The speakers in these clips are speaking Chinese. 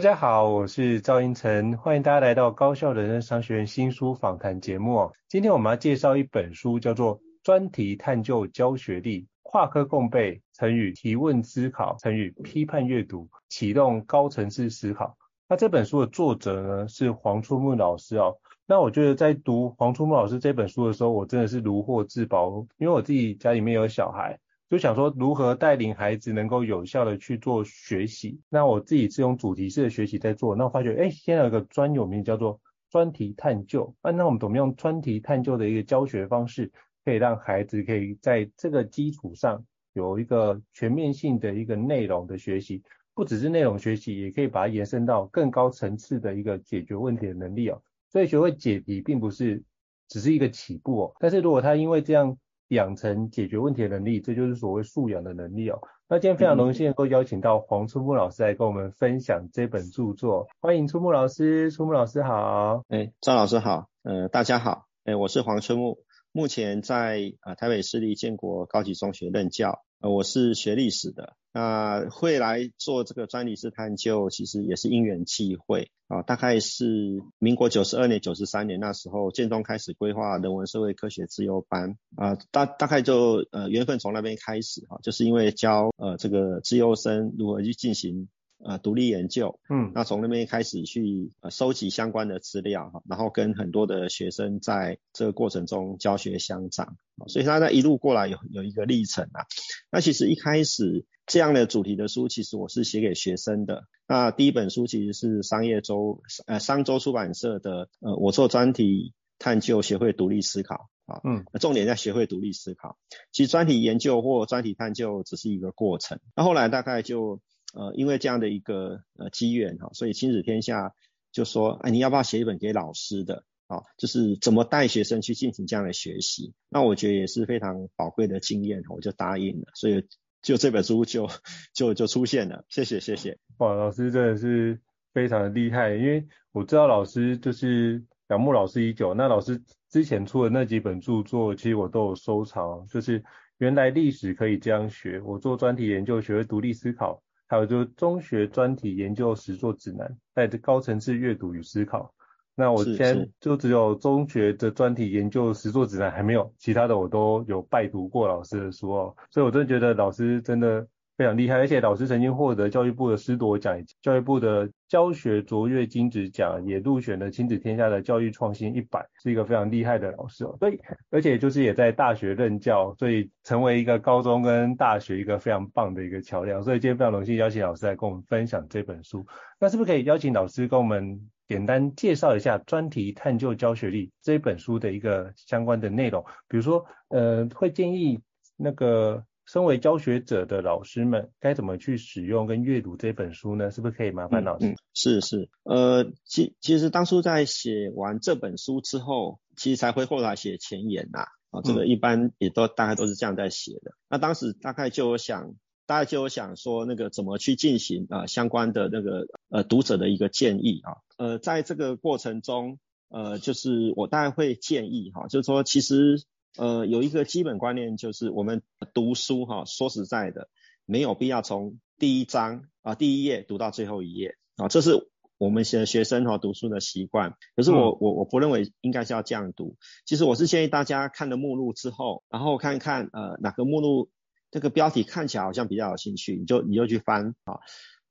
大家好，我是赵英成，欢迎大家来到高校人生商学院新书访谈节目。今天我们要介绍一本书，叫做《专题探究教学力：跨科共备成语提问思考，成语批判阅读，启动高层次思考》。那这本书的作者呢是黄春木老师哦。那我觉得在读黄春木老师这本书的时候，我真的是如获至宝，因为我自己家里面有小孩。就想说如何带领孩子能够有效的去做学习。那我自己是用主题式的学习在做，那我发觉，哎，现在有一个专有名叫做专题探究。啊，那我们怎么用专题探究的一个教学方式，可以让孩子可以在这个基础上有一个全面性的一个内容的学习，不只是内容学习，也可以把它延伸到更高层次的一个解决问题的能力哦。所以学会解题并不是只是一个起步哦，但是如果他因为这样。养成解决问题的能力，这就是所谓素养的能力哦。那今天非常荣幸能够邀请到黄春木老师来跟我们分享这本著作，欢迎春木老师。春木老师好，哎，赵老师好，呃，大家好，哎，我是黄春木，目前在啊台北市立建国高级中学任教。呃，我是学历史的，那会来做这个专利式探究，其实也是因缘际会啊。大概是民国九十二年、九十三年那时候，建中开始规划人文社会科学自由班啊，大大概就呃缘分从那边开始哈，就是因为教呃这个自由生如何去进行。呃，独立研究，嗯，那从那边开始去呃收集相关的资料哈，然后跟很多的学生在这个过程中教学相长，所以他在一路过来有有一个历程啊。那其实一开始这样的主题的书，其实我是写给学生的。那第一本书其实是商业周呃商周出版社的呃我做专题探究，学会独立思考啊，嗯，重点在学会独立思考。其实专题研究或专题探究只是一个过程，那后来大概就。呃，因为这样的一个呃机缘哈，所以亲子天下就说，哎，你要不要写一本给老师的啊？就是怎么带学生去进行这样的学习？那我觉得也是非常宝贵的经验，我就答应了。所以就这本书就就就出现了。谢谢谢谢。哇，老师真的是非常的厉害，因为我知道老师就是仰慕老师已久。那老师之前出的那几本著作，其实我都有收藏。就是原来历史可以这样学，我做专题研究，学会独立思考。还有就是中学专题研究实作指南，带着高层次阅读与思考。那我现在就只有中学的专题研究实作指南还没有，其他的我都有拜读过老师的书哦。所以我真的觉得老师真的。非常厉害，而且老师曾经获得教育部的师铎奖，教育部的教学卓越金质奖，也入选了亲子天下的教育创新一百，是一个非常厉害的老师哦。所以，而且就是也在大学任教，所以成为一个高中跟大学一个非常棒的一个桥梁。所以今天非常荣幸邀请老师来跟我们分享这本书。那是不是可以邀请老师跟我们简单介绍一下《专题探究教学力》这本书的一个相关的内容？比如说，呃，会建议那个。身为教学者的老师们该怎么去使用跟阅读这本书呢？是不是可以麻烦老师？嗯嗯、是是，呃，其其实当初在写完这本书之后，其实才会后来写前言呐、啊。啊，这个一般也都大概都是这样在写的。那当时大概就有想，大概就有想说那个怎么去进行啊相关的那个呃读者的一个建议啊，呃，在这个过程中，呃，就是我大概会建议哈，就是说其实呃有一个基本观念，就是我们读书哈，说实在的，没有必要从第一章啊第一页读到最后一页啊，这是。我们学学生哈读书的习惯，可是我我我不认为应该是要这样读。其实我是建议大家看了目录之后，然后看看呃哪个目录这个标题看起来好像比较有兴趣，你就你就去翻啊。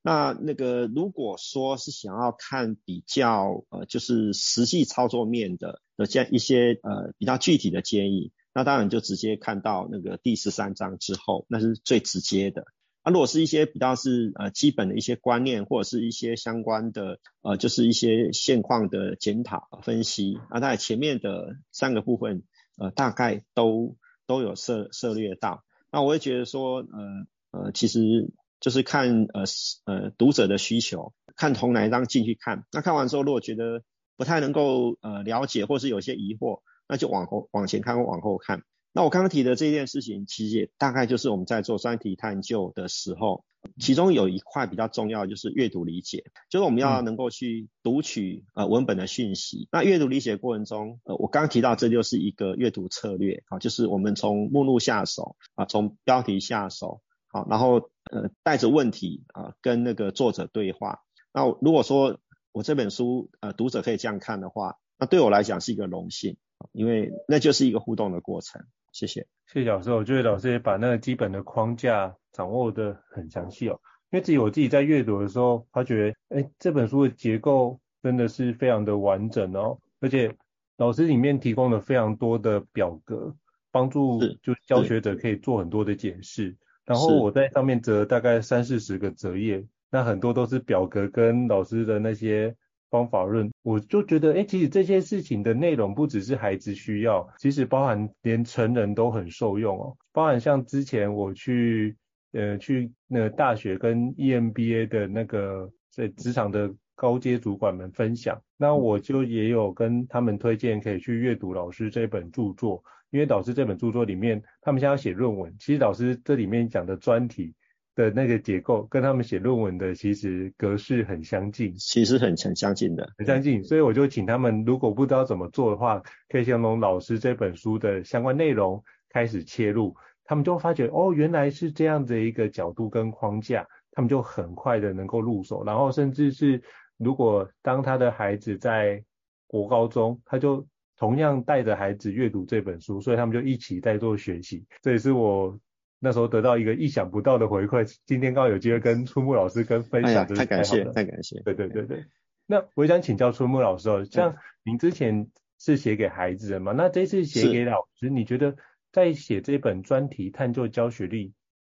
那那个如果说是想要看比较呃就是实际操作面的的这样一些呃比较具体的建议，那当然就直接看到那个第十三章之后，那是最直接的。那、啊、如果是一些比较是呃基本的一些观念，或者是一些相关的呃就是一些现况的检讨分析，啊，在前面的三个部分呃大概都都有涉涉猎到。那我会觉得说呃呃其实就是看呃呃读者的需求，看同哪一章进去看。那看完之后，如果觉得不太能够呃了解，或是有些疑惑，那就往后往前看或往后看。那我刚刚提的这件事情，其实也大概就是我们在做专题探究的时候，其中有一块比较重要，就是阅读理解，就是我们要能够去读取呃文本的讯息。那阅读理解过程中，呃，我刚刚提到这就是一个阅读策略，啊，就是我们从目录下手啊，从标题下手，好，然后呃带着问题啊跟那个作者对话。那如果说我这本书呃读者可以这样看的话，那对我来讲是一个荣幸，因为那就是一个互动的过程。谢谢，谢谢老师。我觉得老师也把那个基本的框架掌握得很详细哦。因为自己我自己在阅读的时候，发觉，哎，这本书的结构真的是非常的完整哦。而且老师里面提供了非常多的表格，帮助就教学者可以做很多的解释。然后我在上面折大概三四十个折页，那很多都是表格跟老师的那些。方法论，我就觉得，哎，其实这些事情的内容不只是孩子需要，其实包含连成人都很受用哦。包含像之前我去，呃，去那个大学跟 EMBA 的那个在职场的高阶主管们分享，那我就也有跟他们推荐可以去阅读老师这本著作，因为老师这本著作里面，他们现在要写论文，其实老师这里面讲的专题。的那个结构跟他们写论文的其实格式很相近，其实很很相近的，很相近。所以我就请他们，如果不知道怎么做的话，可以先从老师这本书的相关内容开始切入，他们就发觉哦，原来是这样的一个角度跟框架，他们就很快的能够入手。然后甚至是如果当他的孩子在国高中，他就同样带着孩子阅读这本书，所以他们就一起在做学习。这也是我。那时候得到一个意想不到的回馈，今天刚好有机会跟春木老师跟分享，太感谢，太感谢。对对对对，那我想请教春木老师哦，像您之前是写给孩子的嘛？那这次写给老师，你觉得在写这本专题探究教学力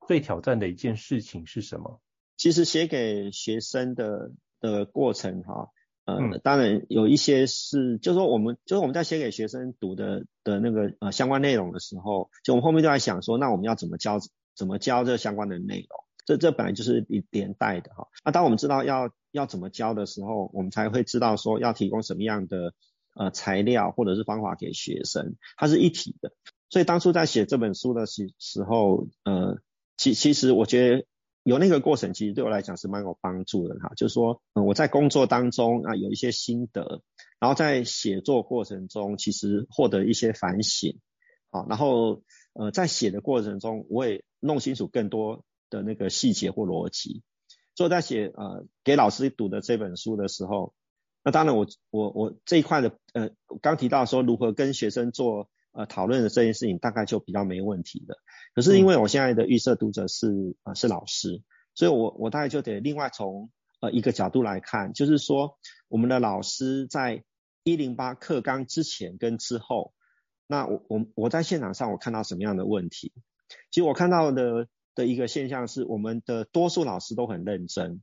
最挑战的一件事情是什么？其实写给学生的的过程哈。呃，当然有一些是，就是说我们就是我们在写给学生读的的那个呃相关内容的时候，就我们后面就在想说，那我们要怎么教，怎么教这相关的内容？这这本来就是一连带的哈。那当我们知道要要怎么教的时候，我们才会知道说要提供什么样的呃材料或者是方法给学生，它是一体的。所以当初在写这本书的时时候，呃，其其实我觉得。有那个过程，其实对我来讲是蛮有帮助的哈。就是说，嗯，我在工作当中啊有一些心得，然后在写作过程中，其实获得一些反省，好，然后呃在写的过程中，我也弄清楚更多的那个细节或逻辑。所以在写呃给老师读的这本书的时候，那当然我我我这一块的呃刚提到说如何跟学生做。呃，讨论的这件事情大概就比较没问题的。可是因为我现在的预设读者是呃是老师，所以我我大概就得另外从呃一个角度来看，就是说我们的老师在一零八课纲之前跟之后，那我我我在现场上我看到什么样的问题？其实我看到的的一个现象是，我们的多数老师都很认真，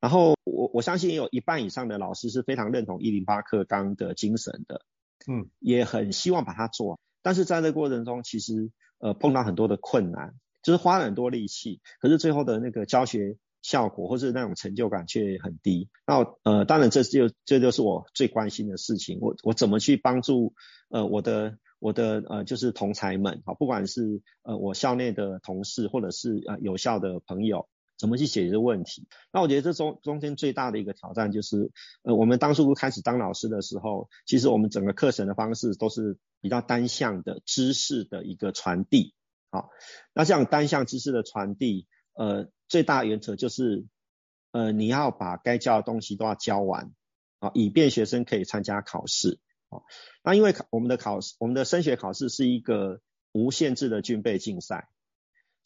然后我我相信也有一半以上的老师是非常认同一零八课纲的精神的。嗯，也很希望把它做，但是在这过程中，其实呃碰到很多的困难，就是花了很多力气，可是最后的那个教学效果或是那种成就感却很低。那呃当然这就这就是我最关心的事情，我我怎么去帮助呃我的我的呃就是同侪们，好，不管是呃我校内的同事或者是呃有效的朋友，怎么去解决问题？那我觉得这中中间最大的一个挑战就是，呃，我们当初开始当老师的时候，其实我们整个课程的方式都是比较单向的知识的一个传递，好，那这样单向知识的传递，呃，最大原则就是，呃，你要把该教的东西都要教完，啊，以便学生可以参加考试，啊，那因为考我们的考试，我们的升学考试是一个无限制的军备竞赛。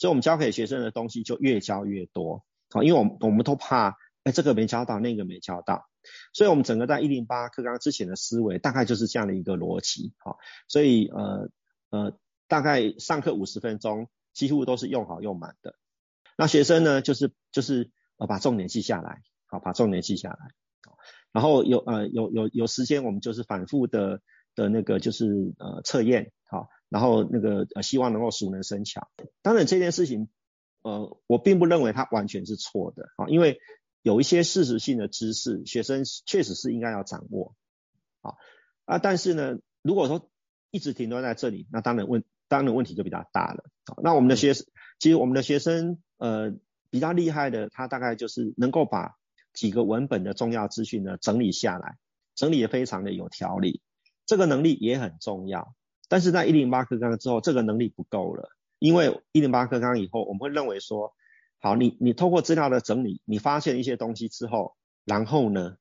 所以我们教给学生的东西就越教越多，好，因为我们我们都怕，哎，这个没教到，那个没教到，所以我们整个在一零八课纲之前的思维大概就是这样的一个逻辑，好，所以呃呃，大概上课五十分钟，几乎都是用好用满的，那学生呢就是就是呃把重点记下来，好，把重点记下来，然后有呃有有有时间我们就是反复的的那个就是呃测验，好。然后那个呃，希望能够熟能生巧。当然这件事情，呃，我并不认为它完全是错的啊，因为有一些事实性的知识，学生确实是应该要掌握啊啊。但是呢，如果说一直停留在这里，那当然问当然问题就比较大了。那我们的学生，其实我们的学生呃比较厉害的，他大概就是能够把几个文本的重要资讯呢整理下来，整理的非常的有条理，这个能力也很重要。但是在一零八课纲之后，这个能力不够了，因为一零八课纲以后，我们会认为说，好，你你透过资料的整理，你发现一些东西之后，然后呢，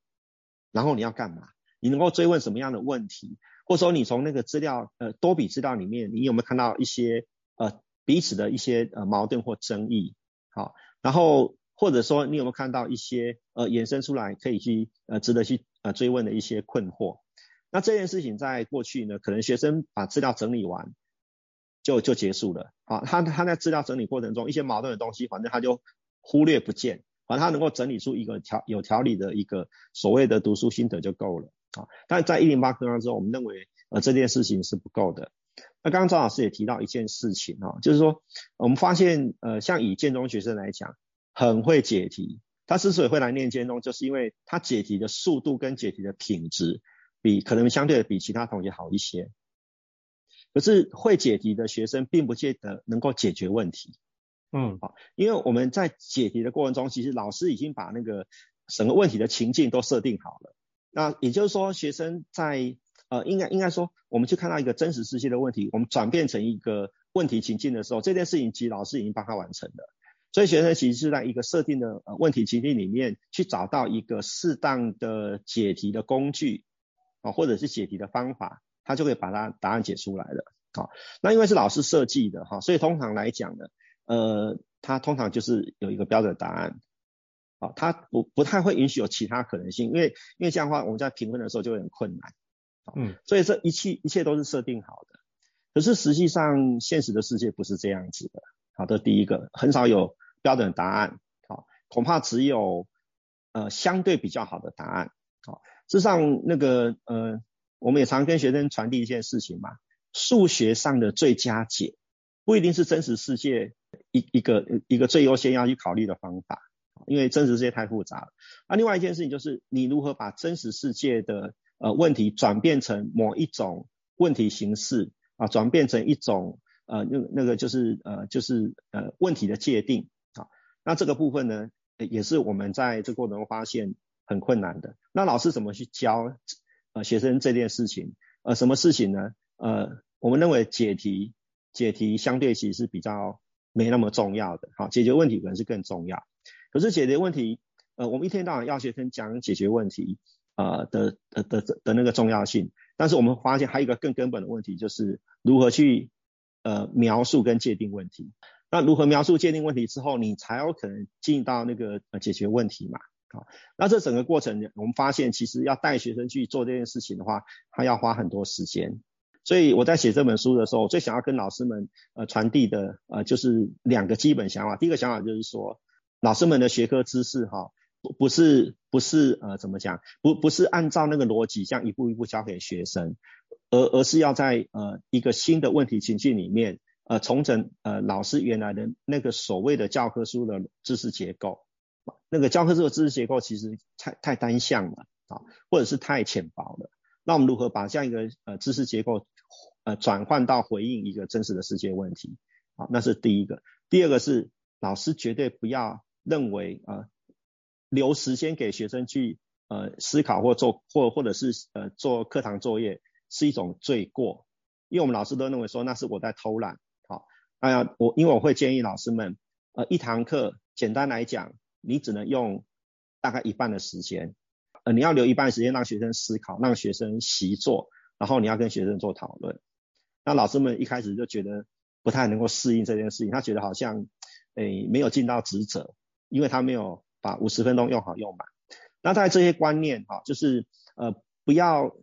然后你要干嘛？你能够追问什么样的问题？或者说你从那个资料，呃，多笔资料里面，你有没有看到一些呃彼此的一些呃矛盾或争议？好，然后或者说你有没有看到一些呃衍生出来可以去呃值得去呃追问的一些困惑？那这件事情在过去呢，可能学生把资料整理完就就结束了。好，他他在资料整理过程中一些矛盾的东西，反正他就忽略不见。反正他能够整理出一个条有条理的一个所谓的读书心得就够了。啊，但在一零八课纲之后，我们认为呃这件事情是不够的。那刚刚张老师也提到一件事情啊，就是说我们发现呃像以建中学生来讲，很会解题。他之所以会来念建中，就是因为他解题的速度跟解题的品质。比可能相对的比其他同学好一些，可是会解题的学生并不见得能够解决问题。嗯，好，因为我们在解题的过程中，其实老师已经把那个整个问题的情境都设定好了。那也就是说，学生在呃，应该应该说，我们去看到一个真实世界的问题，我们转变成一个问题情境的时候，这件事情其实老师已经帮他完成了。所以学生其实是在一个设定的呃问题情境里面去找到一个适当的解题的工具。啊，或者是解题的方法，他就会把它答案解出来了。好，那因为是老师设计的哈，所以通常来讲呢，呃，他通常就是有一个标准答案。好，他不不太会允许有其他可能性，因为因为这样的话，我们在评分的时候就会很困难。嗯，所以这一切一切都是设定好的。可是实际上现实的世界不是这样子的。好的，第一个很少有标准答案。好，恐怕只有呃相对比较好的答案。事实上，那个呃，我们也常跟学生传递一件事情嘛，数学上的最佳解不一定是真实世界一一个一个最优先要去考虑的方法，因为真实世界太复杂了。那另外一件事情就是，你如何把真实世界的呃问题转变成某一种问题形式啊，转变成一种呃那那个就是呃就是呃问题的界定啊，那这个部分呢，也是我们在这过程中发现。很困难的，那老师怎么去教呃学生这件事情？呃，什么事情呢？呃，我们认为解题解题相对其实是比较没那么重要的，好，解决问题可能是更重要。可是解决问题，呃，我们一天到晚要学生讲解决问题啊、呃、的的的的的那个重要性，但是我们发现还有一个更根本的问题，就是如何去呃描述跟界定问题。那如何描述界定问题之后，你才有可能进到那个呃解决问题嘛？好，那这整个过程，我们发现其实要带学生去做这件事情的话，他要花很多时间。所以我在写这本书的时候，我最想要跟老师们呃传递的呃就是两个基本想法。第一个想法就是说，老师们的学科知识哈，不不是不是呃怎么讲，不不是按照那个逻辑这样一步一步教给学生，而而是要在呃一个新的问题情境里面呃重整呃老师原来的那个所谓的教科书的知识结构。那个教科书的知识结构其实太太单向了啊，或者是太浅薄了。那我们如何把这样一个呃知识结构呃转换到回应一个真实的世界问题，好，那是第一个。第二个是老师绝对不要认为呃留时间给学生去呃思考或做或或者是呃做课堂作业是一种罪过，因为我们老师都认为说那是我在偷懒，好，哎呀我因为我会建议老师们呃一堂课简单来讲你只能用大概一半的时间。呃，你要留一半时间让学生思考，让学生习作，然后你要跟学生做讨论。那老师们一开始就觉得不太能够适应这件事情，他觉得好像诶没有尽到职责，因为他没有把五十分钟用好用满。那在这些观念哈，就是呃不要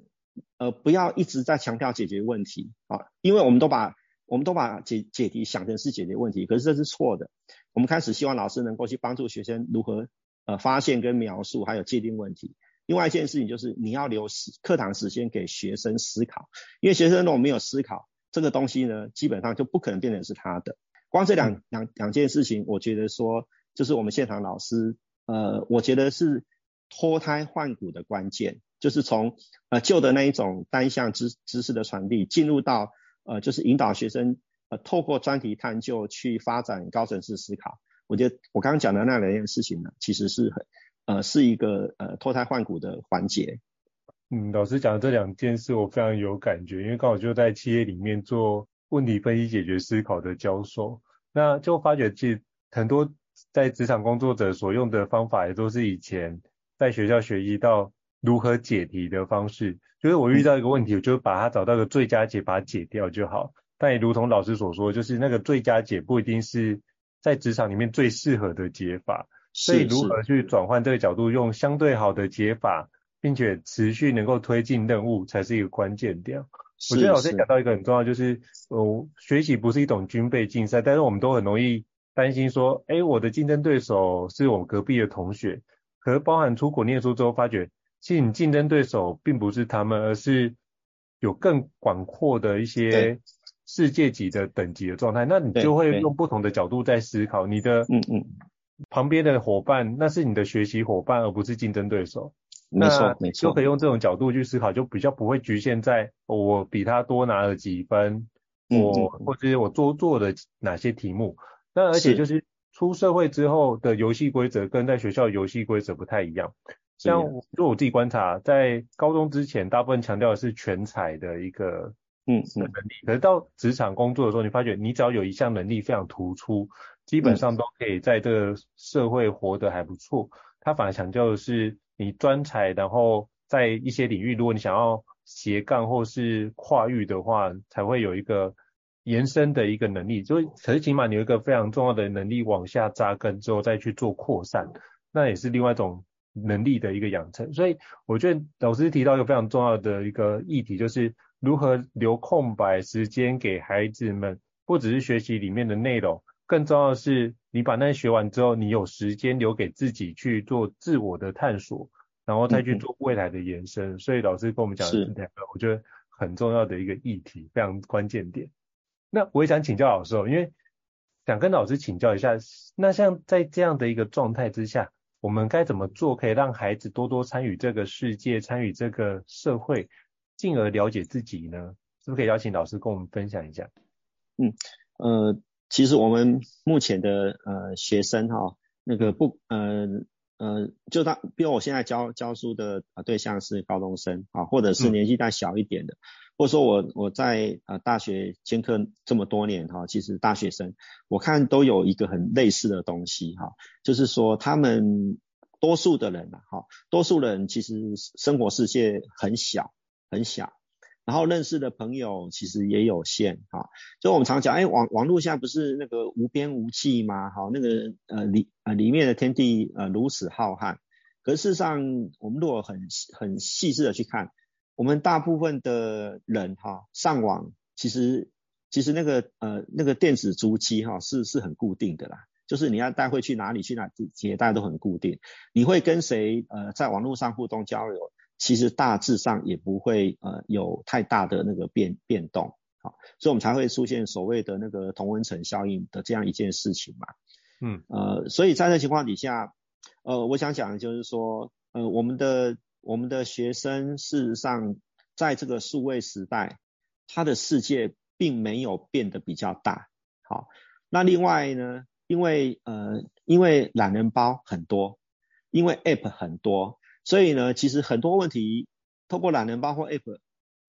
呃不要一直在强调解决问题啊，因为我们都把我们都把解解题想成是解决问题，可是这是错的。我们开始希望老师能够去帮助学生如何呃发现跟描述，还有界定问题。另外一件事情就是你要留时课堂时间给学生思考，因为学生如果没有思考这个东西呢，基本上就不可能变成是他的。光这两两两件事情，我觉得说就是我们现场老师，呃，我觉得是脱胎换骨的关键，就是从呃旧的那一种单向知知识的传递，进入到呃就是引导学生呃透过专题探究去发展高层次思考。我觉得我刚刚讲的那两件事情呢，其实是很。呃，是一个呃脱胎换骨的环节。嗯，老师讲的这两件事我非常有感觉，因为刚好就在企业里面做问题分析、解决思考的教授，那就发觉其实很多在职场工作者所用的方法也都是以前在学校学习到如何解题的方式，就是我遇到一个问题，我就把它找到一个最佳解，把它解掉就好。但也如同老师所说，就是那个最佳解不一定是在职场里面最适合的解法。所以如何去转换这个角度，用相对好的解法，并且持续能够推进任务，才是一个关键点。我觉得老师讲到一个很重要，就是哦，学习不是一种军备竞赛，但是我们都很容易担心说，哎，我的竞争对手是我们隔壁的同学。可是包含出国念书之后，发觉其实你竞争对手并不是他们，而是有更广阔的一些世界级的等级的状态。那你就会用不同的角度在思考你的，嗯嗯。旁边的伙伴，那是你的学习伙伴，而不是竞争对手。没错，没错，就可以用这种角度去思考，就比较不会局限在我比他多拿了几分，嗯、我或者是我多做的哪些题目。那而且就是出社会之后的游戏规则跟在学校游戏规则不太一样。像就我自己观察，在高中之前，大部分强调的是全才的一个嗯能力，可是到职场工作的时候，你发觉你只要有一项能力非常突出。基本上都可以在这个社会活得还不错。他反而强调的是你专才，然后在一些领域，如果你想要斜杠或是跨域的话，才会有一个延伸的一个能力。所以，可是起码你有一个非常重要的能力往下扎根之后再去做扩散，那也是另外一种能力的一个养成。所以，我觉得老师提到一个非常重要的一个议题，就是如何留空白时间给孩子们，不只是学习里面的内容。更重要的是，你把那些学完之后，你有时间留给自己去做自我的探索，然后再去做未来的延伸。嗯、所以老师跟我们讲的是两个，我觉得很重要的一个议题，非常关键点。那我也想请教老师哦，因为想跟老师请教一下，那像在这样的一个状态之下，我们该怎么做可以让孩子多多参与这个世界，参与这个社会，进而了解自己呢？是不是可以邀请老师跟我们分享一下？嗯，呃。其实我们目前的呃学生哈、哦，那个不呃呃，就当比如我现在教教书的对象是高中生啊，或者是年纪再小一点的，嗯、或者说我我在呃大学兼课这么多年哈，其实大学生我看都有一个很类似的东西哈，就是说他们多数的人哈，多数人其实生活世界很小很小。然后认识的朋友其实也有限哈，就我们常讲，哎，网网络现在不是那个无边无际吗？哈，那个呃里呃里面的天地呃如此浩瀚，可事实上，我们如果很很细致的去看，我们大部分的人哈上网，其实其实那个呃那个电子足迹哈是是很固定的啦，就是你要带会去哪里去哪，其实大家都很固定，你会跟谁呃在网络上互动交流？其实大致上也不会呃有太大的那个变变动，好，所以我们才会出现所谓的那个同温层效应的这样一件事情嘛。嗯，呃，所以在这情况底下，呃，我想讲的就是说，呃，我们的我们的学生事实上在这个数位时代，他的世界并没有变得比较大。好，那另外呢，因为呃，因为懒人包很多，因为 App 很多，所以呢，其实很多问题透过懒人包或 App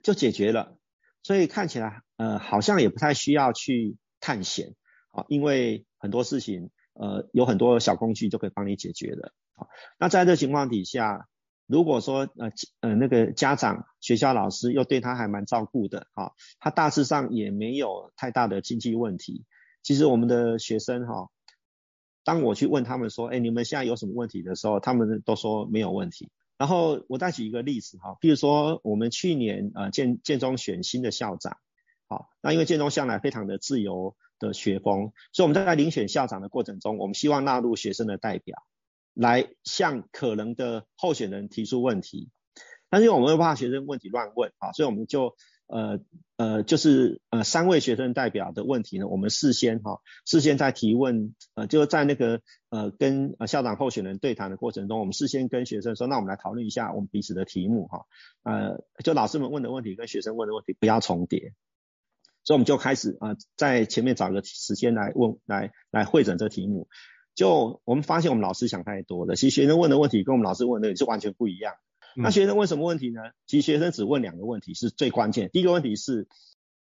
就解决了，所以看起来呃好像也不太需要去探险，啊，因为很多事情呃有很多小工具就可以帮你解决了。好，那在这情况底下，如果说呃呃那个家长、学校老师又对他还蛮照顾的，哈，他大致上也没有太大的经济问题。其实我们的学生哈，当我去问他们说，哎，你们现在有什么问题的时候，他们都说没有问题。然后我再举一个例子哈，比如说我们去年呃建建中选新的校长，好，那因为建中向来非常的自由的学风，所以我们在遴选校长的过程中，我们希望纳入学生的代表。来向可能的候选人提出问题，但是我们又怕学生问题乱问啊，所以我们就呃呃就是呃三位学生代表的问题呢，我们事先哈、事先在提问呃就在那个呃跟呃校长候选人对谈的过程中，我们事先跟学生说，那我们来讨论一下我们彼此的题目哈、呃就老师们问的问题跟学生问的问题不要重叠，所以我们就开始啊在前面找个时间来问来来会诊这题目。就我们发现，我们老师想太多了。其实学生问的问题跟我们老师问的也是完全不一样。那学生问什么问题呢？其实学生只问两个问题是最关键。第一个问题是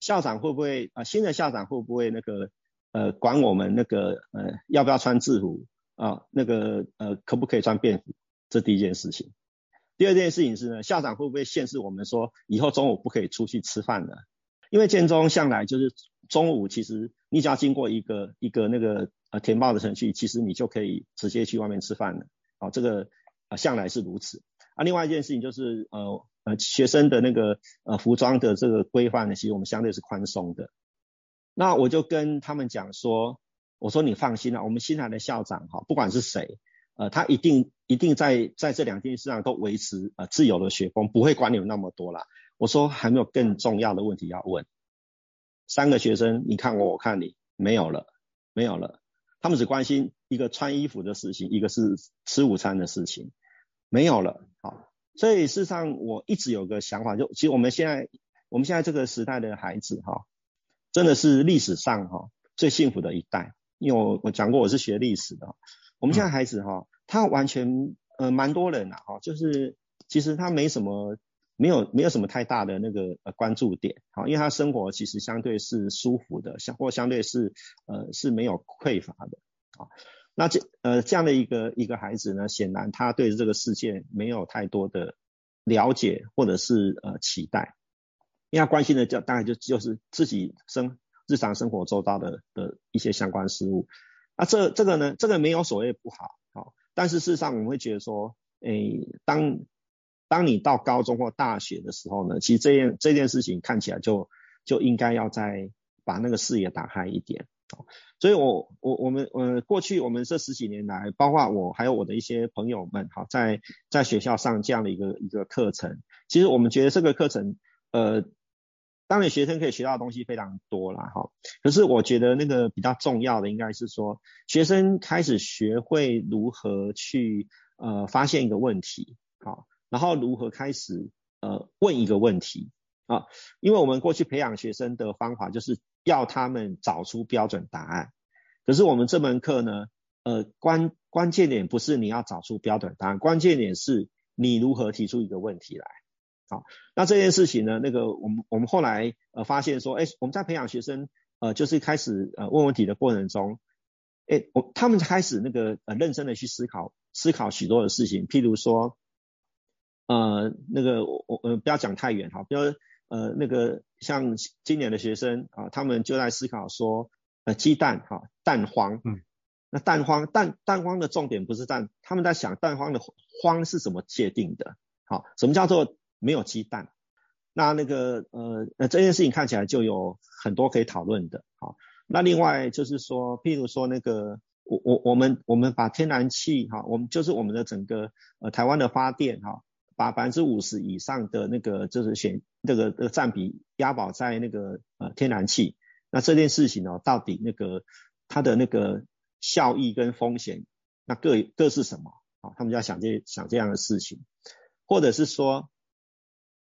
校长会不会啊、新的校长会不会那个呃管我们那个呃要不要穿制服啊？那个呃可不可以穿便服？这第一件事情。第二件事情是呢，校长会不会限制我们说以后中午不可以出去吃饭了？因为建中向来就是中午，其实你只要经过一个一个那个。呃，填报的程序，其实你就可以直接去外面吃饭了。啊、哦，这个呃向来是如此。啊，另外一件事情就是呃呃学生的那个呃服装的这个规范呢，其实我们相对是宽松的。那我就跟他们讲说，我说你放心啦，我们新来的校长哈，不管是谁，呃，他一定一定在在这两件事上都维持呃自由的学风，不会管你们那么多啦。我说还没有更重要的问题要问。三个学生，你看我，我看你，没有了，没有了。他们只关心一个穿衣服的事情，一个是吃午餐的事情，没有了。好，所以事实上我一直有个想法，就其实我们现在我们现在这个时代的孩子哈，真的是历史上哈最幸福的一代。因为我我讲过我是学历史的，我们现在孩子哈，他完全呃蛮多人呐哈，就是其实他没什么。没有没有什么太大的那个呃关注点，好，因为他生活其实相对是舒服的，相或相对是呃是没有匮乏的，啊，那这呃这样的一个一个孩子呢，显然他对这个世界没有太多的了解或者是呃期待，因为他关心的就大概就就是自己生日常生活周遭的的一些相关事物，那这这个呢这个没有所谓不好，好，但是事实上我们会觉得说，诶当当你到高中或大学的时候呢，其实这件这件事情看起来就就应该要再把那个视野打开一点。所以我我我们呃过去我们这十几年来，包括我还有我的一些朋友们，哈，在在学校上这样的一个一个课程，其实我们觉得这个课程呃，当然学生可以学到的东西非常多啦，哈。可是我觉得那个比较重要的应该是说，学生开始学会如何去呃发现一个问题，好。然后如何开始呃问一个问题啊？因为我们过去培养学生的方法就是要他们找出标准答案。可是我们这门课呢，呃关关键点不是你要找出标准答案，关键点是你如何提出一个问题来。好，那这件事情呢，那个我们我们后来呃发现说，哎，我们在培养学生呃就是开始呃问问题的过程中，哎，我他们开始那个呃认真的去思考思考许多的事情，譬如说。呃，那个我我呃不要讲太远哈，比如呃那个像今年的学生啊，他们就在思考说，呃鸡蛋哈蛋荒，嗯，那蛋荒蛋蛋荒的重点不是蛋，他们在想蛋荒的荒是怎么界定的？好，什么叫做没有鸡蛋？那那个呃呃这件事情看起来就有很多可以讨论的，好，那另外就是说，譬如说那个我我我们我们把天然气哈，我们就是我们的整个呃台湾的发电哈。把百分之五十以上的那个就是选这个这个占比押宝在那个呃天然气，那这件事情呢，到底那个它的那个效益跟风险，那各各是什么？啊，他们就要想这想这样的事情，或者是说，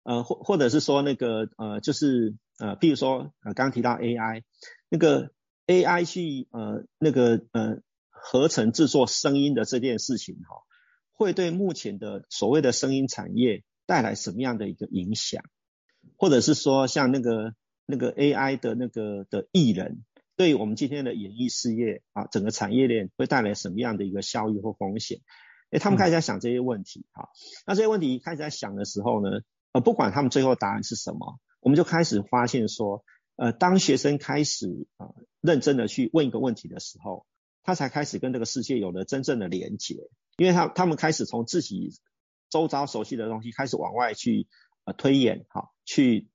呃或或者是说那个呃就是呃，譬如说呃刚刚提到 AI，那个 AI 去呃那个呃合成制作声音的这件事情哈、哦，会对目前的所谓的声音产业带来什么样的一个影响？或者是说像那个那个 AI 的那个的艺人，对我们今天的演艺事业啊，整个产业链会带来什么样的一个效益或风险？诶，他们开始在想这些问题哈、那这些问题开始在想的时候呢，呃，不管他们最后答案是什么，我们就开始发现说，呃，当学生开始啊、认真的去问一个问题的时候，他才开始跟这个世界有了真正的连结，因为他他们开始从自己周遭熟悉的东西开始往外去呃推演，哈、去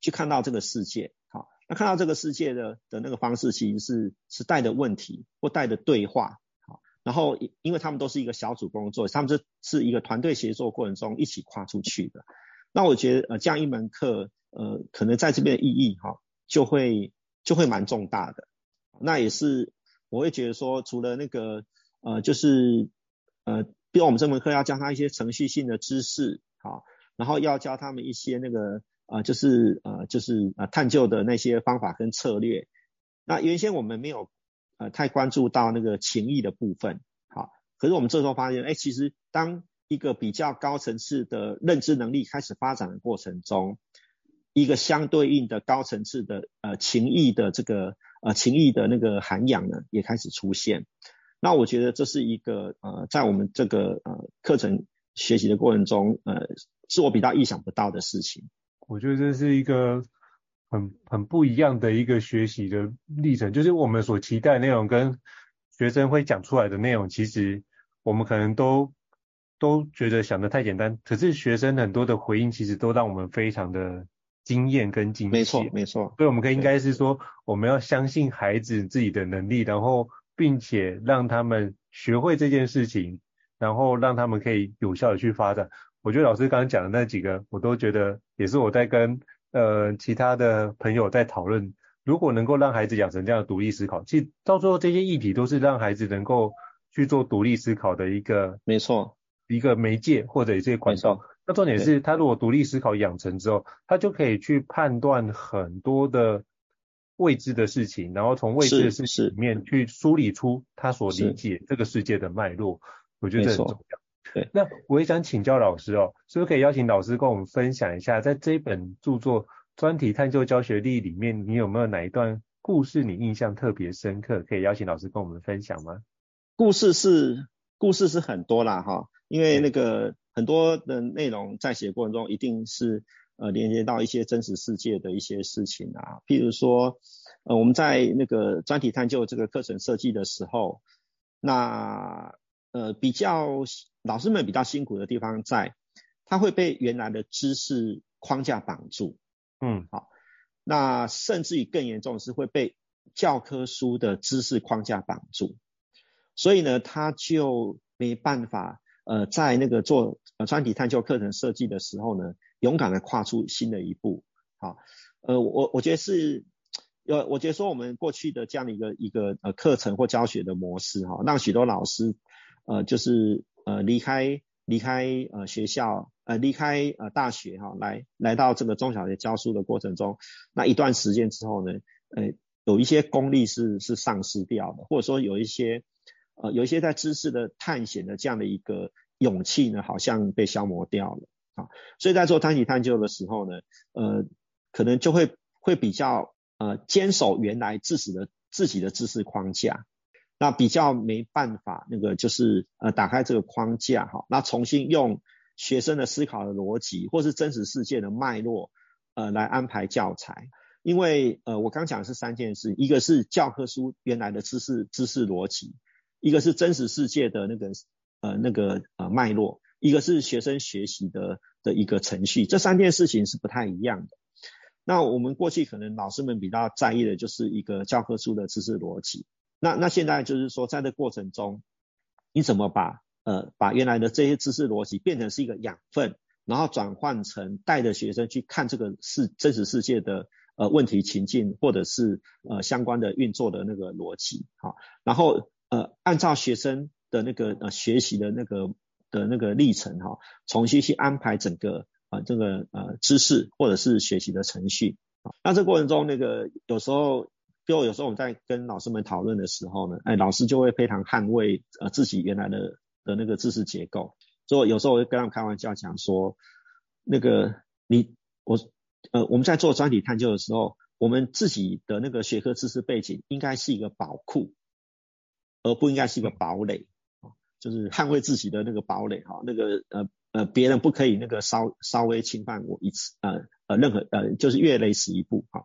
去看到这个世界，好、那看到这个世界的的那个方式，其实是是带着问题或带着对话。好然后，因为他们都是一个小组工作，他们是是一个团队协作过程中一起跨出去的。那我觉得，呃，这样一门课，呃，可能在这边的意义哈，就会就会蛮重大的。那也是，我会觉得说，除了那个，呃，就是，呃，比如我们这门课要教他一些程序性的知识，好，然后要教他们一些那个，呃，就是，呃，就是，呃，探究的那些方法跟策略。那原先我们没有。呃，太关注到那个情谊的部分，好，可是我们这时候发现，哎，其实当一个比较高层次的认知能力开始发展的过程中，一个相对应的高层次的呃情谊的这个呃情谊的那个涵养呢，也开始出现。那我觉得这是一个呃，在我们这个呃课程学习的过程中，呃，是我比较意想不到的事情。我觉得这是一个。很很不一样的一个学习的历程，就是我们所期待的内容跟学生会讲出来的内容，其实我们可能都都觉得想得太简单，可是学生很多的回应其实都让我们非常的惊艳跟惊喜。没错，没错。所以我们可以应该是说，我们要相信孩子自己的能力，然后并且让他们学会这件事情，然后让他们可以有效的去发展。我觉得老师刚刚讲的那几个，我都觉得也是我在跟。呃，其他的朋友在讨论，如果能够让孩子养成这样的独立思考，其实到最后这些议题都是让孩子能够去做独立思考的一个，没错，一个媒介或者一些管道。那重点是他如果独立思考养成之后，他就可以去判断很多的未知的事情，然后从未知的事情里面去梳理出他所理解这个世界的脉络。我觉得这很重要。对，那我也想请教老师哦，是不是可以邀请老师跟我们分享一下，在这一本著作《专题探究教学力》里面，你有没有哪一段故事你印象特别深刻？可以邀请老师跟我们分享吗？故事是故事是很多啦哈，因为那个很多的内容在写过程中，一定是呃连接到一些真实世界的一些事情啊，譬如说呃我们在那个专题探究这个课程设计的时候，那呃比较。老师们比较辛苦的地方在，他会被原来的知识框架绑住，嗯，好，那甚至于更严重的是会被教科书的知识框架绑住，所以呢，他就没办法，呃，在那个做呃专题探究课程设计的时候呢，勇敢的跨出新的一步，好，呃，我我觉得是，呃，我觉得说我们过去的这样的一个一个呃课程或教学的模式，哈，让许多老师，呃，就是。呃，离开离开呃学校，呃离开呃大学哈，来来到这个中小学教书的过程中，那一段时间之后呢，呃有一些功力是是丧失掉的，或者说有一些呃有一些在知识的探险的这样的一个勇气呢，好像被消磨掉了啊，所以在做专题探究的时候呢，呃可能就会会比较呃坚守原来自己的自己的知识框架。那比较没办法，那个就是呃打开这个框架哈，那重新用学生的思考的逻辑，或是真实世界的脉络，呃来安排教材。因为呃我刚讲的是三件事，一个是教科书原来的知识知识逻辑，一个是真实世界的那个呃那个呃脉络，一个是学生学习的的一个程序。这三件事情是不太一样的。那我们过去可能老师们比较在意的就是一个教科书的知识逻辑。那那现在就是说，在这过程中，你怎么把呃把原来的这些知识逻辑变成是一个养分，然后转换成带着学生去看这个世真实世界的呃问题情境，或者是呃相关的运作的那个逻辑，好，然后呃按照学生的那个呃学习的那个的那个历程哈，重新去安排整个啊、呃、这个呃知识或者是学习的程序。那这过程中，那个有时候，就有时候我们在跟老师们讨论的时候呢，哎，老师就会非常捍卫呃自己原来的的那个知识结构。所以有时候我会跟他们开玩笑讲说，那个你我呃我们在做专题探究的时候，我们自己的那个学科知识背景应该是一个宝库，而不应该是一个堡垒，就是捍卫自己的那个堡垒哈，那个呃呃别人不可以那个稍稍微侵犯我一次呃呃任何呃就是越雷池一步哈。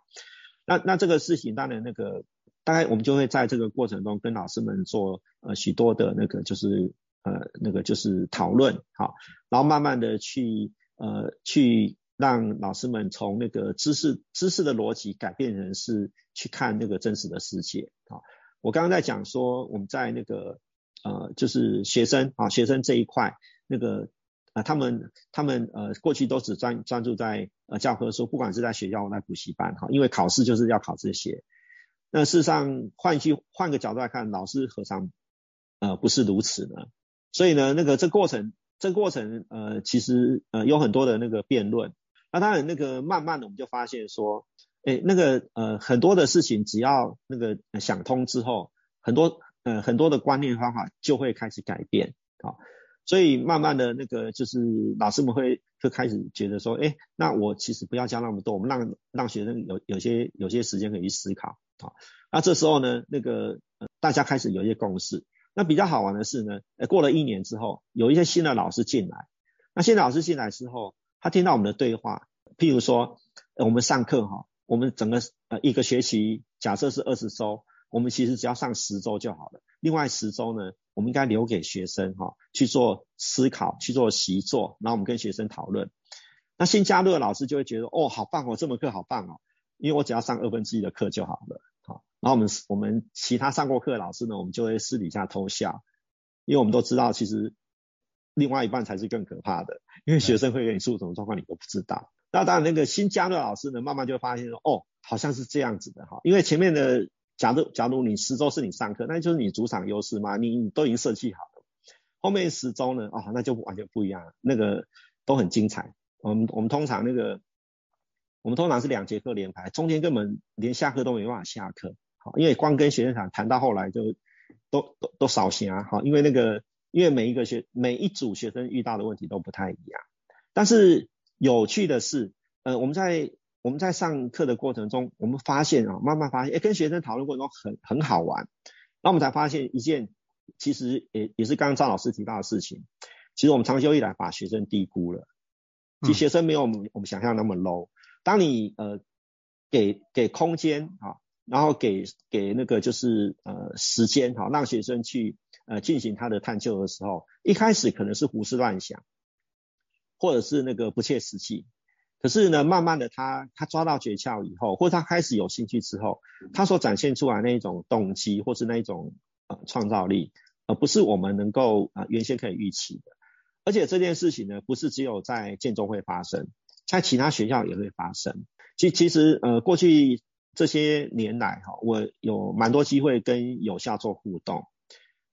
那那这个事情当然那个大概我们就会在这个过程中跟老师们做呃许多的那个就是呃那个就是讨论哈，然后慢慢的去呃去。让老师们从那个知识知识的逻辑改变人是去看那个真实的世界啊。我刚刚在讲说我们在那个呃就是学生啊学生这一块那个他们他们呃过去都只专专注在呃教科书，不管是在学校或在补习班哈，因为考试就是要考这些。那事实上换句换个角度来看，老师何尝呃不是如此呢？所以呢那个这过程这过程呃其实呃有很多的那个辩论。那当然，那个慢慢的我们就发现说，诶，那个呃很多的事情，只要那个想通之后，很多呃很多的观念方法就会开始改变啊。所以慢慢的那个就是老师们会就开始觉得说，诶，那我其实不要教那么多，我们让让学生有有些有些时间可以去思考啊。那这时候呢，那个大家开始有一些共识。那比较好玩的是呢，诶，过了一年之后，有一些新的老师进来。那新的老师进来之后，他听到我们的对话，譬如说，我们上课哈，我们整个呃一个学期假设是二十周，我们其实只要上十周就好了。另外十周呢，我们应该留给学生哈去做思考，去做习作，然后我们跟学生讨论。那新加入的老师就会觉得哦，好棒哦，这门课好棒哦，因为我只要上二分之一的课就好了。好，然后我们我们其他上过课的老师呢，我们就会私底下偷笑，因为我们都知道其实。另外一半才是更可怕的，因为学生会给你出什么状况你都不知道。那当然，那个新加入的老师呢，慢慢就发现说，哦，好像是这样子的哈。因为前面的，假如假如你十周是你上课，那就是你主场优势嘛，你你都已经设计好了。后面十周呢，啊、哦，那就完全不一样了，那个都很精彩。我们我们通常那个，我们通常是两节课连排，中间根本连下课都没办法下课，好，因为光跟学生谈谈到后来就都都都少些啊，好，因为那个。因为每一个学每一组学生遇到的问题都不太一样，但是有趣的是，呃，我们在我们在上课的过程中，我们发现啊，慢慢发现，哎，跟学生讨论过程中很很好玩，那我们才发现一件，其实也也是刚刚张老师提到的事情，其实我们长久以来把学生低估了，其实学生没有我们我们想象那么 low，当你呃给给空间啊，然后给给那个就是呃时间哈，让学生去。呃，进行他的探究的时候，一开始可能是胡思乱想，或者是那个不切实际。可是呢，慢慢的他他抓到诀窍以后，或者他开始有兴趣之后，他所展现出来那一种动机，或是那一种呃创造力，而、不是我们能够啊、呃、原先可以预期的。而且这件事情呢，不是只有在建中会发生，在其他学校也会发生。其其实呃，过去这些年来哈，我有蛮多机会跟有效做互动。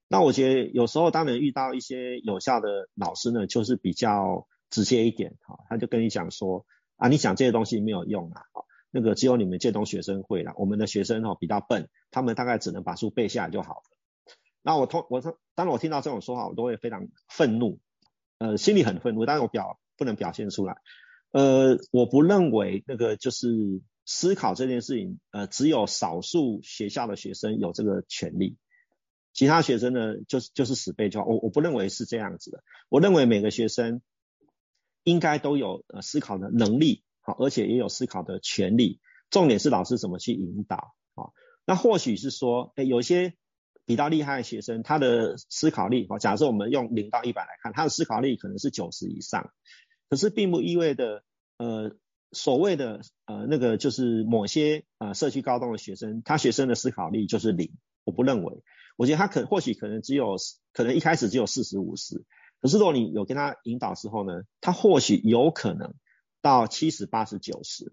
那我觉得有时候当然遇到一些有效的老师呢，就是比较直接一点，哈，他就跟你讲说啊，你讲这些东西没有用啊，那个只有你们建中学生会啦，我们的学生哦比较笨，他们大概只能把书背下来就好了。那我通我当我听到这种说话，我都会非常愤怒，呃，心里很愤怒，但是我表不能表现出来。呃，我不认为那个就是思考这件事情，呃，只有少数学校的学生有这个权利。其他学生呢，就是就是死背就好。我我不认为是这样子的。我认为每个学生应该都有呃思考的能力，好，而且也有思考的权利。重点是老师怎么去引导啊？那或许是说，诶，有些比较厉害的学生，他的思考力，假设我们用零到一百来看，他的思考力可能是九十以上，可是并不意味着呃所谓的呃那个就是某些呃社区高中的学生，他学生的思考力就是零。我不认为。我觉得他可或许可能只有可能一开始只有四十五十，可是如果你有跟他引导之后呢，他或许有可能到七十八十九十，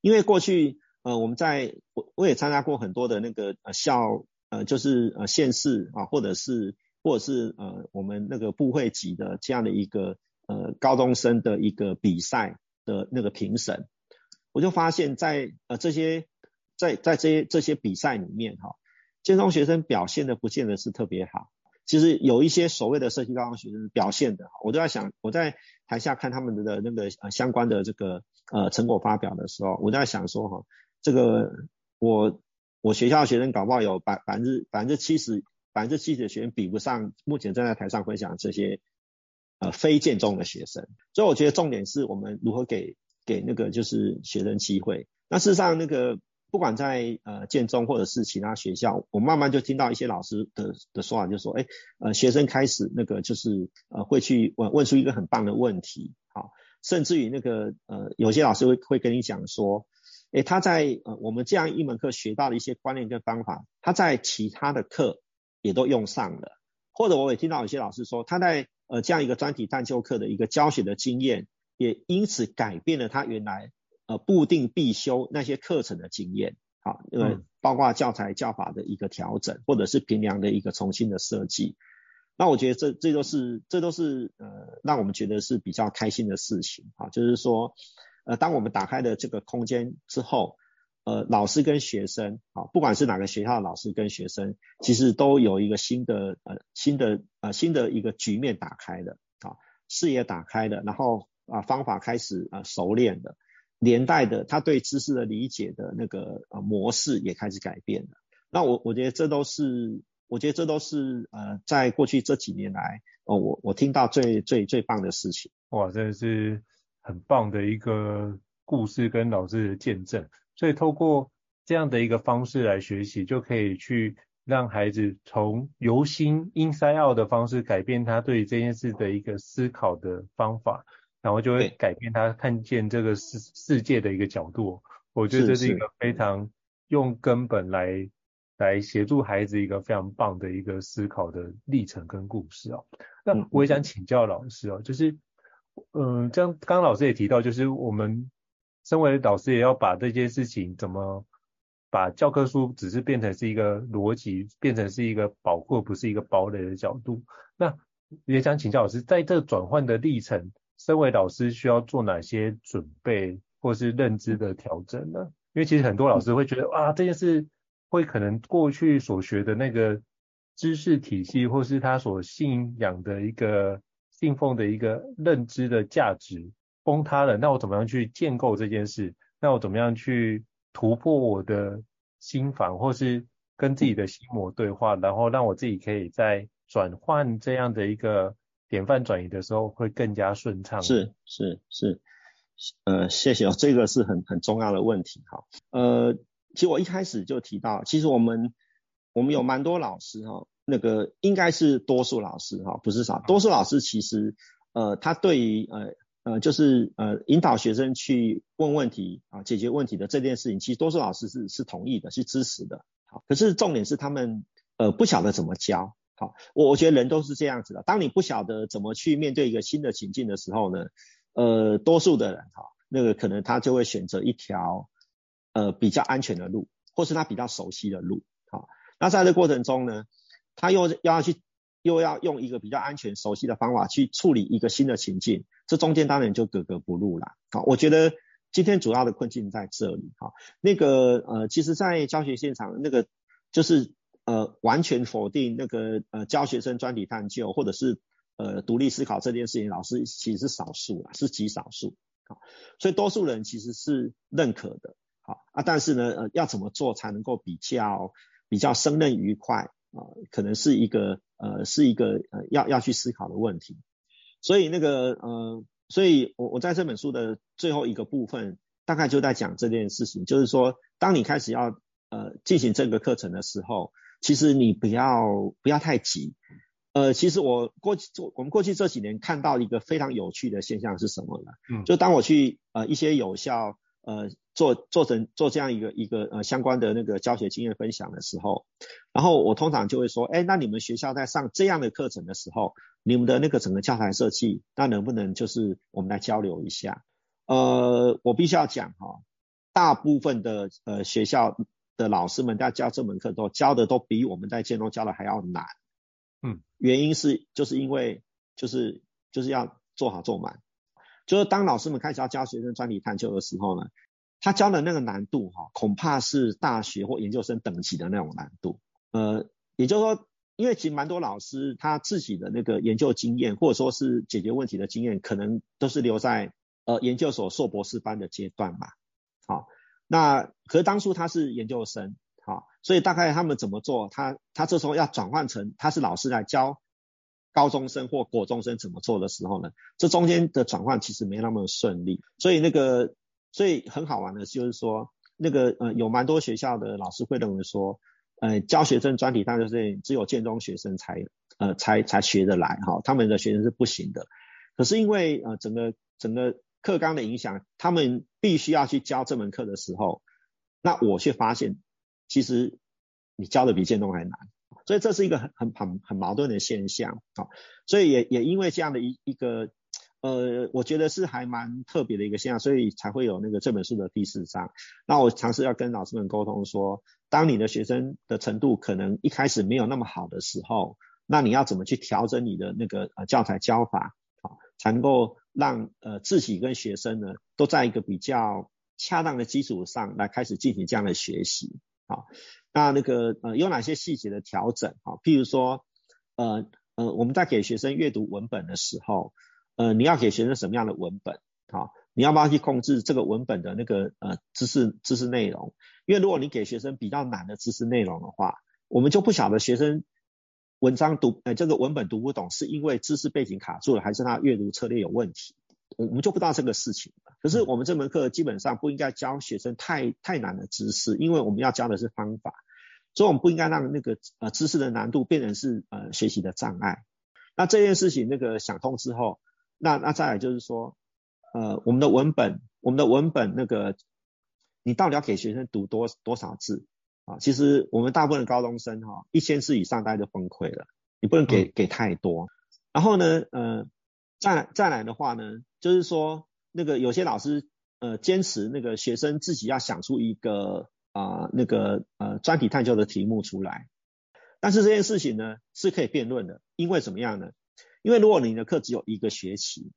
因为过去呃我们在我我也参加过很多的那个呃校呃就是呃县市啊或者是或者是呃我们那个部会级的这样的一个呃高中生的一个比赛的那个评审。我就发现在呃这些在在这些这些比赛里面哈，建中学生表现的不见得是特别好。其实有一些所谓的社区高中学生表现的，我都在想，我在台下看他们的那个呃相关的这个呃成果发表的时候，我在想说哈，这个我我学校学生搞不好有百百分之百分之七十百分之七十的学生比不上目前站在台上分享这些呃非建中的学生，所以我觉得重点是我们如何给给那个就是学生机会。那事实上那个。不管在呃建中或者是其他学校，我慢慢就听到一些老师的的说法，就说，哎，呃，学生开始那个就是呃会去问问出一个很棒的问题，好，甚至于那个呃有些老师会会跟你讲说，哎，他在呃我们这样一门课学到的一些观念跟方法，他在其他的课也都用上了，或者我也听到有些老师说，他在呃这样一个专题探究课的一个教学的经验，也因此改变了他原来。呃，固定必修那些课程的经验，好，因为包括教材教法的一个调整，或者是评量的一个重新的设计，那我觉得这这都是这都是呃让我们觉得是比较开心的事情啊，就是说呃当我们打开了这个空间之后，呃老师跟学生啊，不管是哪个学校的老师跟学生，其实都有一个新的呃新的呃新的一个局面打开的啊，视野打开的，然后啊方法开始啊熟练的。连带的，他对知识的理解的那个呃模式也开始改变了。那我我觉得这都是，我觉得这都是呃在过去这几年来，哦我我听到最最最棒的事情。哇，真的是很棒的一个故事跟老师的见证。所以透过这样的一个方式来学习，就可以去让孩子从由心 inside out 的方式改变他对这件事的一个思考的方法。然后就会改变他看见这个世世界的一个角度，我觉得这是一个非常用根本来来协助孩子一个非常棒的一个思考的历程跟故事哦。那我也想请教老师哦，就是，嗯，这样刚刚老师也提到，就是我们身为老师也要把这件事情怎么把教科书只是变成是一个逻辑，变成是一个保护，不是一个堡垒的角度。那也想请教老师，在这转换的历程。身为老师需要做哪些准备或是认知的调整呢？因为其实很多老师会觉得，啊，这件事会可能过去所学的那个知识体系，或是他所信仰的一个信奉的一个认知的价值崩塌了。那我怎么样去建构这件事？那我怎么样去突破我的心防，或是跟自己的心魔对话，然后让我自己可以在转换这样的一个。典范转移的时候会更加顺畅。是是是，呃，谢谢哦，这个是很很重要的问题哈。呃，其实我一开始就提到，其实我们我们有蛮多老师哈，那个应该是多数老师哈，不是少，多数老师其实呃，他对于呃呃就是呃引导学生去问问题啊，解决问题的这件事情，其实多数老师是是同意的，是支持的。好，可是重点是他们呃不晓得怎么教。好，我我觉得人都是这样子的。当你不晓得怎么去面对一个新的情境的时候呢，呃，多数的人哈，那个可能他就会选择一条呃比较安全的路，或是他比较熟悉的路。好，那在这过程中呢，他又要去又要用一个比较安全熟悉的方法去处理一个新的情境，这中间当然就格格不入了。好，我觉得今天主要的困境在这里。好，那个呃，其实，在教学现场那个就是。呃，完全否定那个呃教学生专题探究或者是呃独立思考这件事情，老师其实是少数啊，是极少数。啊，所以多数人其实是认可的。好啊，但是呢，呃，要怎么做才能够比较比较胜任愉快啊，可能是一个呃是一个呃要要去思考的问题。所以那个呃，所以我我在这本书的最后一个部分，大概就在讲这件事情，就是说，当你开始要呃进行这个课程的时候。其实你不要不要太急，呃，其实我过去做我们过去这几年看到一个非常有趣的现象是什么呢？嗯，就当我去呃一些有效呃做做成做这样一个一个呃相关的那个教学经验分享的时候，然后我通常就会说，哎，那你们学校在上这样的课程的时候，你们的那个整个教材设计，那能不能就是我们来交流一下？呃，我必须要讲哈，大部分的呃学校。的老师们在教这门课都教的都比我们在建中教的还要难，嗯，原因是就是因为就是就是要做好做满，就是当老师们开始要教学生专题探究的时候呢，他教的那个难度哈，恐怕是大学或研究生等级的那种难度。呃，也就是说，因为其实蛮多老师他自己的那个研究经验，或者说是解决问题的经验，可能都是留在呃研究所硕博士班的阶段嘛。好，那可是当初他是研究生，好，所以大概他们怎么做，他他这时候要转换成他是老师来教高中生或国中生怎么做的时候呢，这中间的转换其实没那么顺利，所以那个。所以很好玩的就是说，那个呃有蛮多学校的老师会认为说，呃教学生专题探究是只有建中学生才呃才才学得来哈，他们的学生是不行的。可是因为呃整个整个课纲的影响，他们必须要去教这门课的时候，那我却发现其实你教的比建中还难，所以这是一个很很很很矛盾的现象啊。所以也也因为这样的一一个。呃，我觉得是还蛮特别的一个现象，所以才会有那个这本书的第四章。那我尝试要跟老师们沟通说，当你的学生的程度可能一开始没有那么好的时候，那你要怎么去调整你的那个呃教材教法，才能够让呃自己跟学生呢都在一个比较恰当的基础上来开始进行这样的学习，啊，那那个呃有哪些细节的调整，啊，譬如说呃呃我们在给学生阅读文本的时候。呃，你要给学生什么样的文本？好，你要不要去控制这个文本的那个呃知识知识内容？因为如果你给学生比较难的知识内容的话，我们就不晓得学生文章读呃这个文本读不懂，是因为知识背景卡住了，还是他阅读策略有问题？我们就不知道这个事情。可是我们这门课基本上不应该教学生太太难的知识，因为我们要教的是方法，所以我们不应该让那个呃知识的难度变成是呃学习的障碍。那这件事情那个想通之后。那那再来就是说，呃，我们的文本，我们的文本那个，你到底要给学生读多多少字啊？其实我们大部分的高中生哈，一千次以上大概就崩溃了，你不能给给太多。然后呢，呃，再再来的话呢，就是说那个有些老师呃坚持那个学生自己要想出一个啊、呃、那个呃专题探究的题目出来，但是这件事情呢是可以辩论的，因为怎么样呢？因为如果你的课只有一个学期，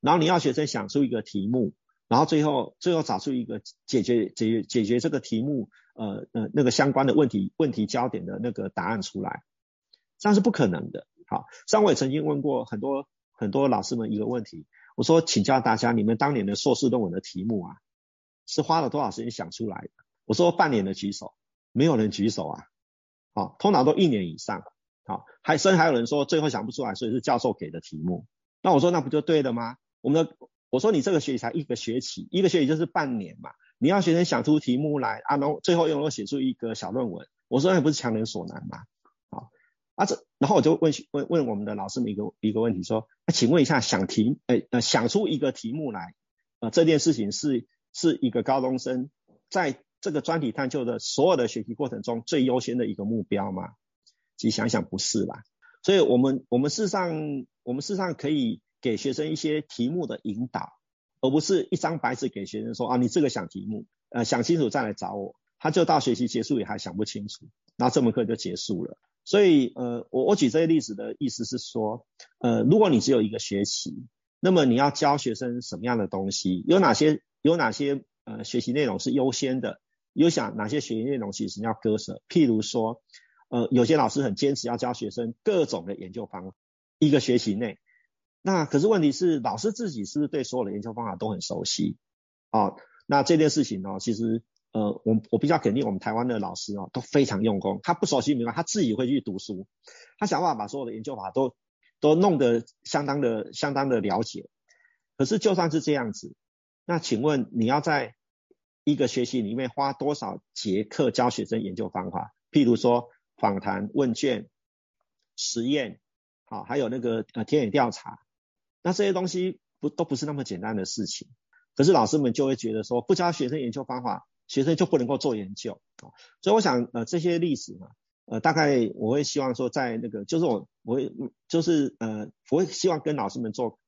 然后你要学生想出一个题目，然后最后最后找出一个解决解决解决这个题目呃呃那个相关的问题问题焦点的那个答案出来，这样是不可能的。好，像我也曾经问过很多很多老师们一个问题，我说请教大家，你们当年的硕士论文的题目啊，是花了多少时间想出来的？我说半年的举手，没有人举手啊，好，通常都一年以上。好，还甚至还有人说最后想不出来，所以是教授给的题目。那我说那不就对了吗？我们的我说你这个学期才一个学期，一个学期就是半年嘛。你要学生想出题目来啊，然后最后又能够写出一个小论文。我说那不是强人所难吗？好，啊这然后我就问问问我们的老师们一个一个问题说，那请问一下想题呃呃想出一个题目来呃这件事情是是一个高中生在这个专题探究的所有的学习过程中最优先的一个目标吗？其实想想不是吧，所以我们我们事实上我们事实上可以给学生一些题目的引导，而不是一张白纸给学生说啊，你这个想题目，呃想清楚再来找我，他就到学习结束也还想不清楚，然后这门课就结束了。所以呃我我举这些例子的意思是说，呃如果你只有一个学期，那么你要教学生什么样的东西，有哪些有哪些呃学习内容是优先的，有想哪些学习内容其实要割舍，譬如说。呃，有些老师很坚持要教学生各种的研究方法，一个学期内。那可是问题是，老师自己是不是对所有的研究方法都很熟悉？哦，那这件事情呢，其实呃，我我比较肯定，我们台湾的老师哦都非常用功。他不熟悉没关系，他自己会去读书，他想办法把所有的研究法都都弄得相当的相当的了解。可是就算是这样子，那请问你要在一个学期里面花多少节课教学生研究方法？譬如说。访谈、问卷、实验，好，还有那个呃田野调查，那这些东西不都不是那么简单的事情。可是老师们就会觉得说，不教学生研究方法，学生就不能够做研究啊。所以我想呃这些历史呢，呃大概我会希望说，在那个就是我我会就是呃我会希望跟老师们做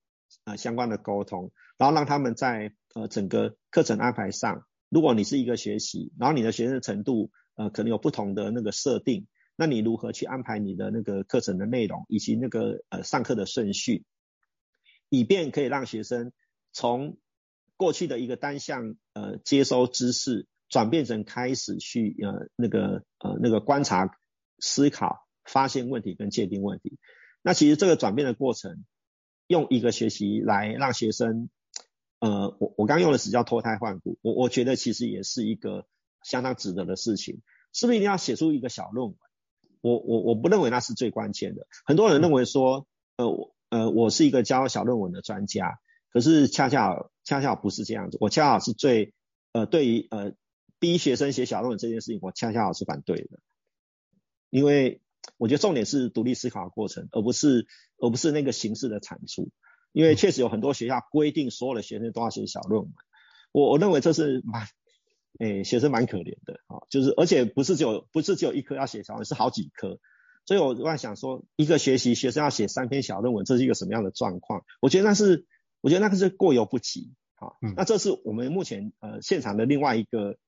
呃相关的沟通，然后让他们在呃整个课程安排上，如果你是一个学习，然后你的学生程度呃可能有不同的那个设定。那你如何去安排你的那个课程的内容，以及那个呃上课的顺序，以便可以让学生从过去的一个单向呃接收知识，转变成开始去呃那个呃那个观察、思考、发现问题跟界定问题。那其实这个转变的过程，用一个学习来让学生，呃，我我刚用的词叫脱胎换骨，我我觉得其实也是一个相当值得的事情。是不是一定要写出一个小论文？我我我不认为那是最关键的。很多人认为说，呃我呃我是一个教小论文的专家，可是恰恰恰恰不是这样子。我恰好是最呃对于呃逼学生写小论文这件事情，我恰恰是反对的，因为。我觉得重点是独立思考的过程，而不是而不是那个形式的产出。因为确实有很多学校规定所有的学生都要写小论文，我我认为这是蛮，诶，学生蛮可怜的啊。就是而且不是只有不是只有一科要写小论文，是好几科。所以我在想说，一个学习学生要写三篇小论文，这是一个什么样的状况？我觉得那是我觉得那个是过犹不及啊。那这是我们目前呃现场的另外一个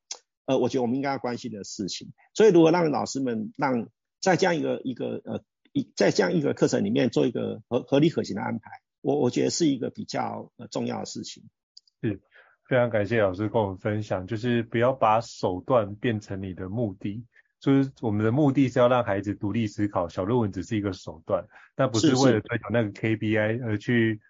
呃，我觉得我们应该要关心的事情。所以如果让老师们让在这样一个一个呃一在这样一个课程里面做一个合合理可行的安排，我我觉得是一个比较呃重要的事情。是，非常感谢老师跟我们分享，就是不要把手段变成你的目的，就是我们的目的是要让孩子独立思考，小论文只是一个手段，但不是为了追求那个 KPI 而去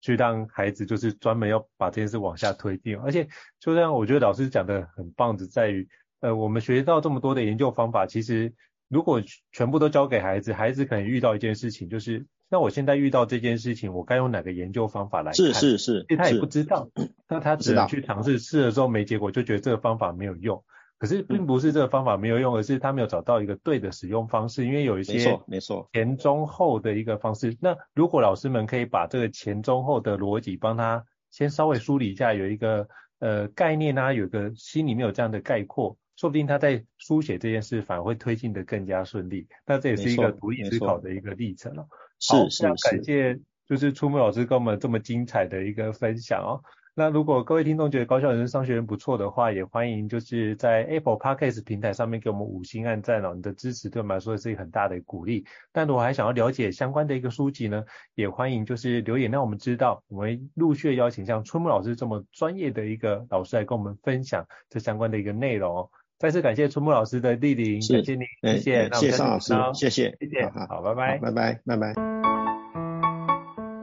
去让孩子就是专门要把这件事往下推进。而且就像我觉得老师讲的很棒，的在于呃我们学到这么多的研究方法，其实。如果全部都交给孩子，孩子可能遇到一件事情，就是那我现在遇到这件事情，我该用哪个研究方法来看？是是是，因为他也不知道，那他只能去尝试，试了之后没结果，就觉得这个方法没有用。可是并不是这个方法没有用，而是他没有找到一个对的使用方式，因为有一些没错没错前中后的一个方式。那如果老师们可以把这个前中后的逻辑帮他先稍微梳理一下，有一个呃概念啊，有个心里面有这样的概括。说不定他在书写这件事反而会推进得更加顺利，那这也是一个独立思考的一个历程哦。好，非常感谢就是初木老师跟我们这么精彩的一个分享哦。那如果各位听众觉得高校人生商学院不错的话，也欢迎就是在 Apple Podcast 平台上面给我们五星按赞哦。你的支持对我们来说也是一个很大的鼓励。但如果还想要了解相关的一个书籍呢，也欢迎就是留言让我们知道，我们陆续邀请像春木老师这么专业的一个老师来跟我们分享这相关的一个内容哦。再次感谢春木老师的莅临，感谢你，谢谢，谢谢邵老师，谢谢，谢谢，好，好，拜拜，拜拜，拜拜。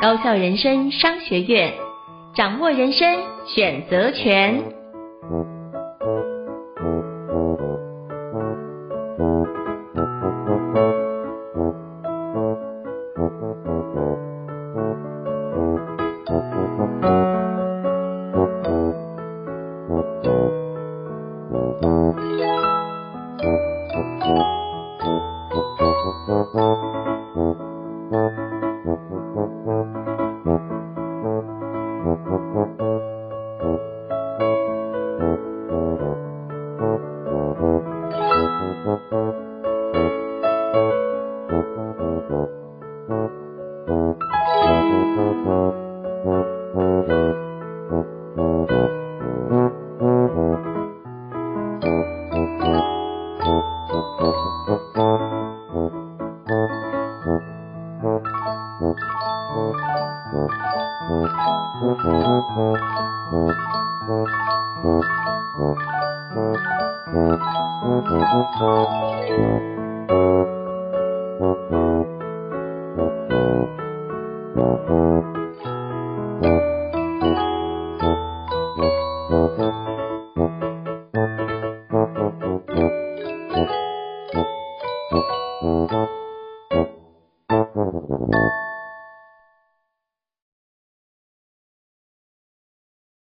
高校人生商学院，掌握人生选择权。